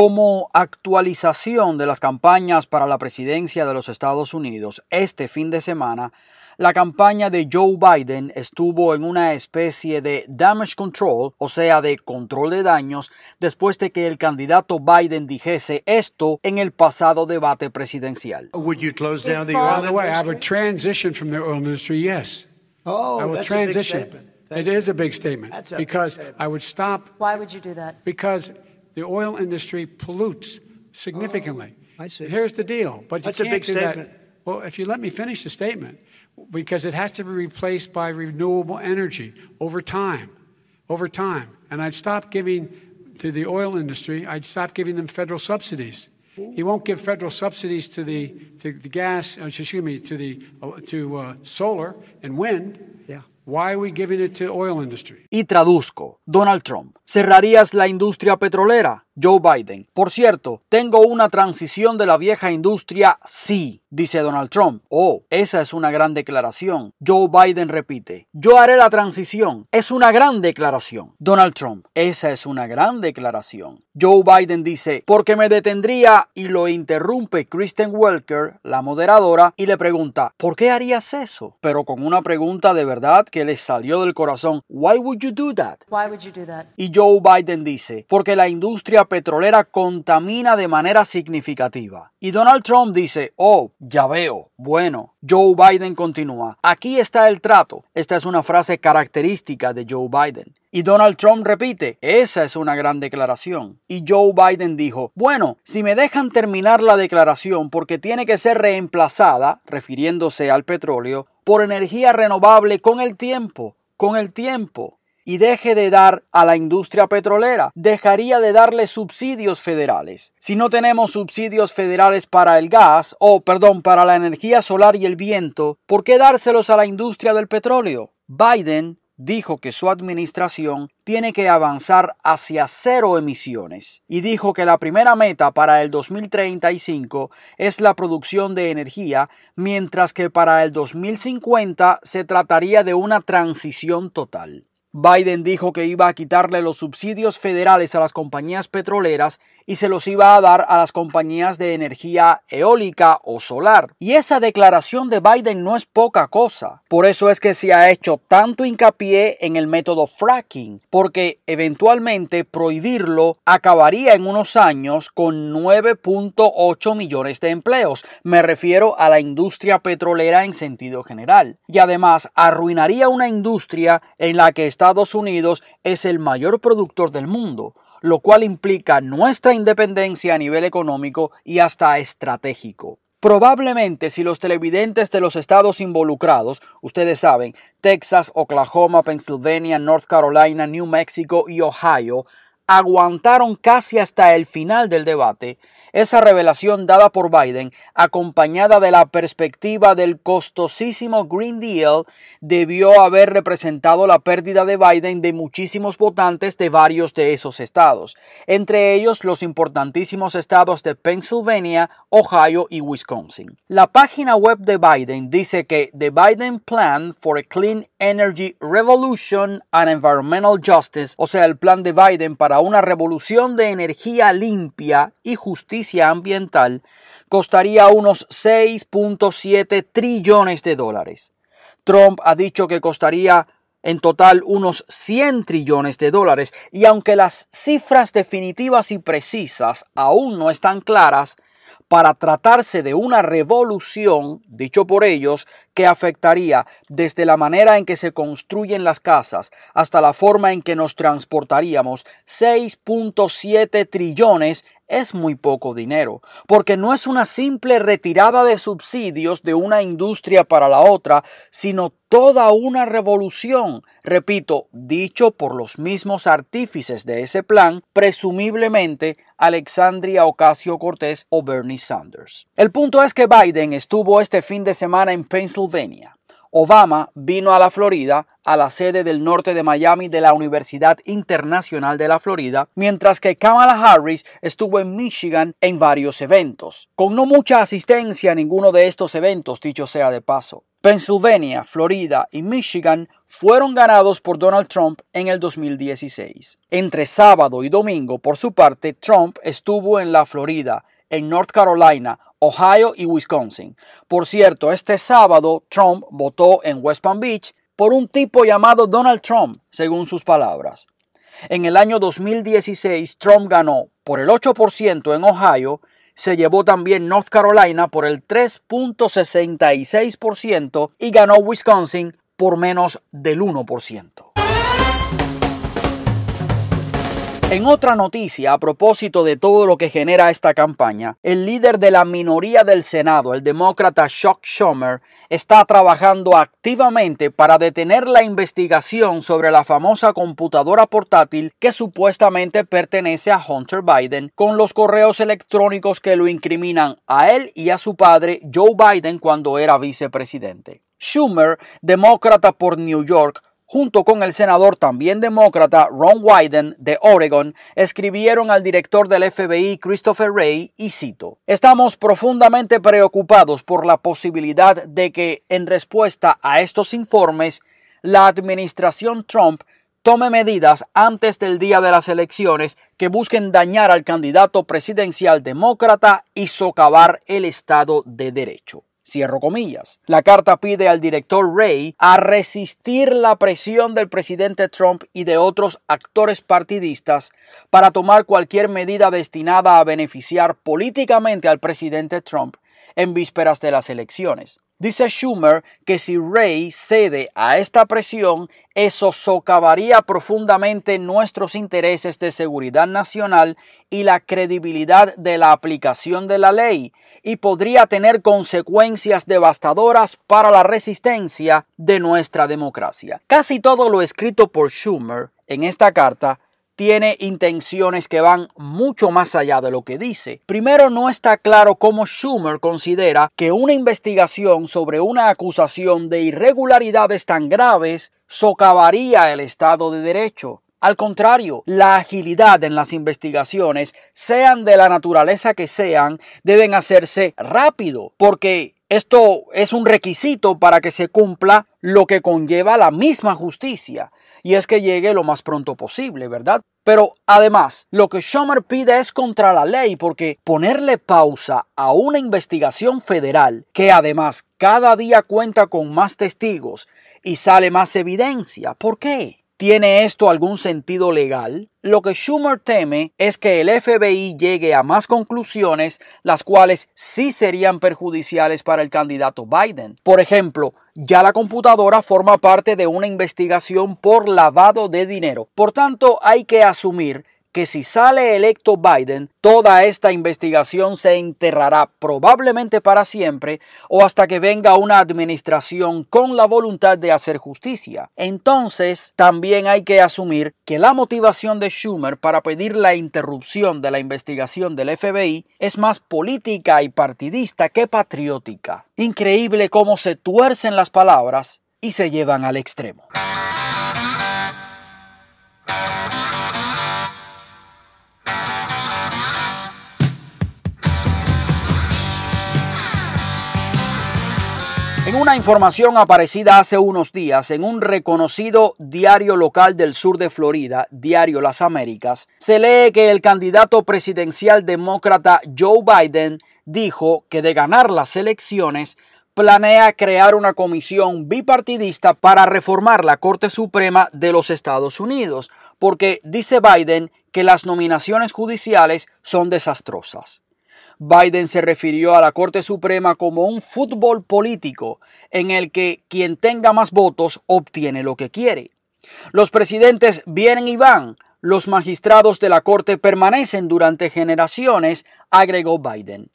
Como actualización de las campañas para la presidencia de los Estados Unidos, este fin de semana, la campaña de Joe Biden estuvo en una especie de damage control, o sea, de control de daños, después de que el candidato Biden dijese esto en el pasado debate presidencial. Would you close down the oil the way, I industry? would transition from the oil industry, yes. Oh, I will that's a big transition. statement. It is a big statement That's a big because statement. I would stop Why would you do that? because the oil industry pollutes significantly. I see. Here's the deal, but That's you a big do that. Well, if you let me finish the statement, because it has to be replaced by renewable energy over time, over time, and I'd stop giving to the oil industry. I'd stop giving them federal subsidies. He won't give federal subsidies to the to the gas. uh, Excuse me, to the uh, to uh, solar and wind. Yeah. Y traduzco, Donald Trump, ¿cerrarías la industria petrolera? Joe Biden, por cierto, tengo una transición de la vieja industria, sí, dice Donald Trump. Oh, esa es una gran declaración. Joe Biden repite, yo haré la transición. Es una gran declaración. Donald Trump, esa es una gran declaración. Joe Biden dice, porque me detendría y lo interrumpe Kristen Welker, la moderadora, y le pregunta, ¿por qué harías eso? Pero con una pregunta de verdad que le salió del corazón, Why would you do that? Why would you do that? Y Joe Biden dice, porque la industria petrolera contamina de manera significativa. Y Donald Trump dice, oh, ya veo, bueno. Joe Biden continúa, aquí está el trato. Esta es una frase característica de Joe Biden. Y Donald Trump repite, esa es una gran declaración. Y Joe Biden dijo, bueno, si me dejan terminar la declaración porque tiene que ser reemplazada, refiriéndose al petróleo, por energía renovable con el tiempo, con el tiempo y deje de dar a la industria petrolera, dejaría de darle subsidios federales. Si no tenemos subsidios federales para el gas, o perdón, para la energía solar y el viento, ¿por qué dárselos a la industria del petróleo? Biden dijo que su administración tiene que avanzar hacia cero emisiones y dijo que la primera meta para el 2035 es la producción de energía, mientras que para el 2050 se trataría de una transición total. Biden dijo que iba a quitarle los subsidios federales a las compañías petroleras y se los iba a dar a las compañías de energía eólica o solar. Y esa declaración de Biden no es poca cosa. Por eso es que se ha hecho tanto hincapié en el método fracking, porque eventualmente prohibirlo acabaría en unos años con 9.8 millones de empleos. Me refiero a la industria petrolera en sentido general. Y además arruinaría una industria en la que Estados Unidos es el mayor productor del mundo lo cual implica nuestra independencia a nivel económico y hasta estratégico. Probablemente si los televidentes de los estados involucrados, ustedes saben, Texas, Oklahoma, Pennsylvania, North Carolina, New Mexico y Ohio, aguantaron casi hasta el final del debate, esa revelación dada por Biden, acompañada de la perspectiva del costosísimo Green Deal, debió haber representado la pérdida de Biden de muchísimos votantes de varios de esos estados, entre ellos los importantísimos estados de Pennsylvania, Ohio y Wisconsin. La página web de Biden dice que The Biden Plan for a Clean Energy Revolution and Environmental Justice, o sea, el plan de Biden para una revolución de energía limpia y ambiental, costaría unos 6.7 trillones de dólares. Trump ha dicho que costaría en total unos 100 trillones de dólares y aunque las cifras definitivas y precisas aún no están claras, para tratarse de una revolución, dicho por ellos, que afectaría desde la manera en que se construyen las casas hasta la forma en que nos transportaríamos, 6.7 trillones es muy poco dinero, porque no es una simple retirada de subsidios de una industria para la otra, sino toda una revolución, repito, dicho por los mismos artífices de ese plan, presumiblemente Alexandria Ocasio Cortés o Bernie Sanders. El punto es que Biden estuvo este fin de semana en Pennsylvania Obama vino a la Florida, a la sede del norte de Miami de la Universidad Internacional de la Florida, mientras que Kamala Harris estuvo en Michigan en varios eventos, con no mucha asistencia a ninguno de estos eventos, dicho sea de paso. Pennsylvania, Florida y Michigan fueron ganados por Donald Trump en el 2016. Entre sábado y domingo, por su parte, Trump estuvo en la Florida, en North Carolina, Ohio y Wisconsin. Por cierto, este sábado Trump votó en West Palm Beach por un tipo llamado Donald Trump, según sus palabras. En el año 2016, Trump ganó por el 8% en Ohio, se llevó también North Carolina por el 3.66% y ganó Wisconsin por menos del 1%. En otra noticia, a propósito de todo lo que genera esta campaña, el líder de la minoría del Senado, el demócrata Chuck Schumer, está trabajando activamente para detener la investigación sobre la famosa computadora portátil que supuestamente pertenece a Hunter Biden, con los correos electrónicos que lo incriminan a él y a su padre Joe Biden cuando era vicepresidente. Schumer, demócrata por New York, junto con el senador también demócrata Ron Wyden de Oregon, escribieron al director del FBI Christopher Wray y cito, Estamos profundamente preocupados por la posibilidad de que, en respuesta a estos informes, la administración Trump tome medidas antes del día de las elecciones que busquen dañar al candidato presidencial demócrata y socavar el Estado de Derecho. Cierro comillas. La carta pide al director Ray a resistir la presión del presidente Trump y de otros actores partidistas para tomar cualquier medida destinada a beneficiar políticamente al presidente Trump en vísperas de las elecciones. Dice Schumer que si Ray cede a esta presión, eso socavaría profundamente nuestros intereses de seguridad nacional y la credibilidad de la aplicación de la ley y podría tener consecuencias devastadoras para la resistencia de nuestra democracia. Casi todo lo escrito por Schumer en esta carta tiene intenciones que van mucho más allá de lo que dice. Primero, no está claro cómo Schumer considera que una investigación sobre una acusación de irregularidades tan graves socavaría el Estado de Derecho. Al contrario, la agilidad en las investigaciones, sean de la naturaleza que sean, deben hacerse rápido, porque esto es un requisito para que se cumpla lo que conlleva la misma justicia, y es que llegue lo más pronto posible, ¿verdad? Pero además, lo que Schumer pide es contra la ley porque ponerle pausa a una investigación federal que además cada día cuenta con más testigos y sale más evidencia, ¿por qué? ¿Tiene esto algún sentido legal? Lo que Schumer teme es que el FBI llegue a más conclusiones, las cuales sí serían perjudiciales para el candidato Biden. Por ejemplo, ya la computadora forma parte de una investigación por lavado de dinero. Por tanto, hay que asumir que si sale electo Biden, toda esta investigación se enterrará probablemente para siempre o hasta que venga una administración con la voluntad de hacer justicia. Entonces, también hay que asumir que la motivación de Schumer para pedir la interrupción de la investigación del FBI es más política y partidista que patriótica. Increíble cómo se tuercen las palabras y se llevan al extremo. En una información aparecida hace unos días en un reconocido diario local del sur de Florida, Diario Las Américas, se lee que el candidato presidencial demócrata Joe Biden dijo que de ganar las elecciones planea crear una comisión bipartidista para reformar la Corte Suprema de los Estados Unidos, porque dice Biden que las nominaciones judiciales son desastrosas. Biden se refirió a la Corte Suprema como un fútbol político en el que quien tenga más votos obtiene lo que quiere. Los presidentes vienen y van, los magistrados de la Corte permanecen durante generaciones, agregó Biden.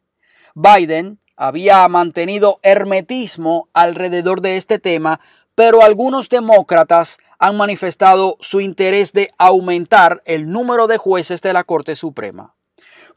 Biden había mantenido hermetismo alrededor de este tema, pero algunos demócratas han manifestado su interés de aumentar el número de jueces de la Corte Suprema.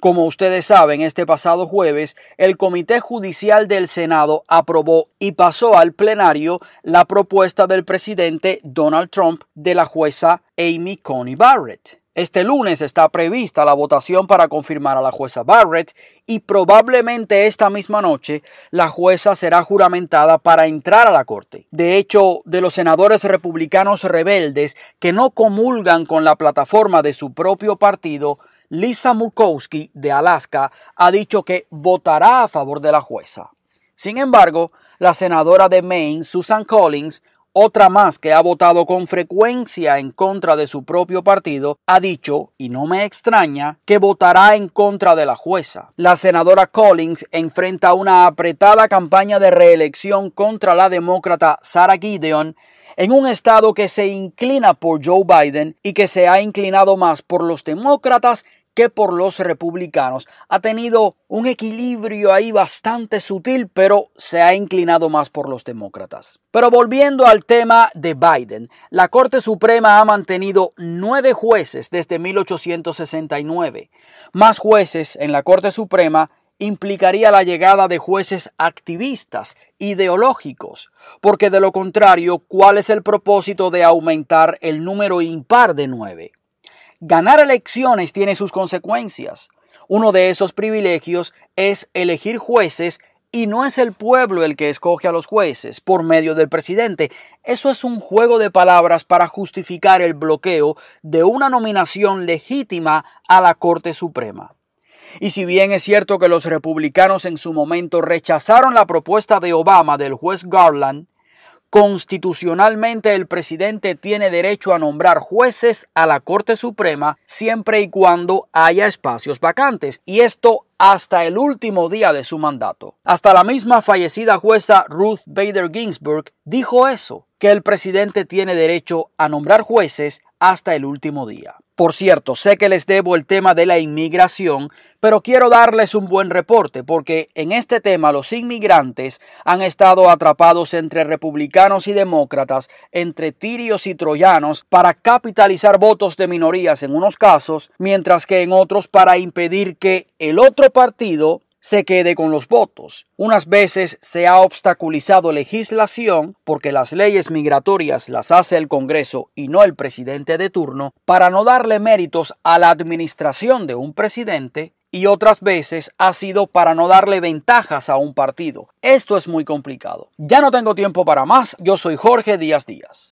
Como ustedes saben, este pasado jueves el Comité Judicial del Senado aprobó y pasó al plenario la propuesta del presidente Donald Trump de la jueza Amy Coney Barrett. Este lunes está prevista la votación para confirmar a la jueza Barrett y probablemente esta misma noche la jueza será juramentada para entrar a la corte. De hecho, de los senadores republicanos rebeldes que no comulgan con la plataforma de su propio partido, Lisa Murkowski de Alaska ha dicho que votará a favor de la jueza. Sin embargo, la senadora de Maine, Susan Collins, otra más que ha votado con frecuencia en contra de su propio partido, ha dicho, y no me extraña, que votará en contra de la jueza. La senadora Collins enfrenta una apretada campaña de reelección contra la demócrata Sarah Gideon en un estado que se inclina por Joe Biden y que se ha inclinado más por los demócratas que por los republicanos. Ha tenido un equilibrio ahí bastante sutil, pero se ha inclinado más por los demócratas. Pero volviendo al tema de Biden, la Corte Suprema ha mantenido nueve jueces desde 1869. Más jueces en la Corte Suprema implicaría la llegada de jueces activistas, ideológicos, porque de lo contrario, ¿cuál es el propósito de aumentar el número impar de nueve? Ganar elecciones tiene sus consecuencias. Uno de esos privilegios es elegir jueces y no es el pueblo el que escoge a los jueces por medio del presidente. Eso es un juego de palabras para justificar el bloqueo de una nominación legítima a la Corte Suprema. Y si bien es cierto que los republicanos en su momento rechazaron la propuesta de Obama del juez Garland, Constitucionalmente el presidente tiene derecho a nombrar jueces a la Corte Suprema siempre y cuando haya espacios vacantes, y esto hasta el último día de su mandato. Hasta la misma fallecida jueza Ruth Bader Ginsburg dijo eso, que el presidente tiene derecho a nombrar jueces hasta el último día. Por cierto, sé que les debo el tema de la inmigración, pero quiero darles un buen reporte porque en este tema los inmigrantes han estado atrapados entre republicanos y demócratas, entre tirios y troyanos, para capitalizar votos de minorías en unos casos, mientras que en otros para impedir que el otro partido se quede con los votos. Unas veces se ha obstaculizado legislación porque las leyes migratorias las hace el Congreso y no el presidente de turno para no darle méritos a la administración de un presidente y otras veces ha sido para no darle ventajas a un partido. Esto es muy complicado. Ya no tengo tiempo para más. Yo soy Jorge Díaz Díaz.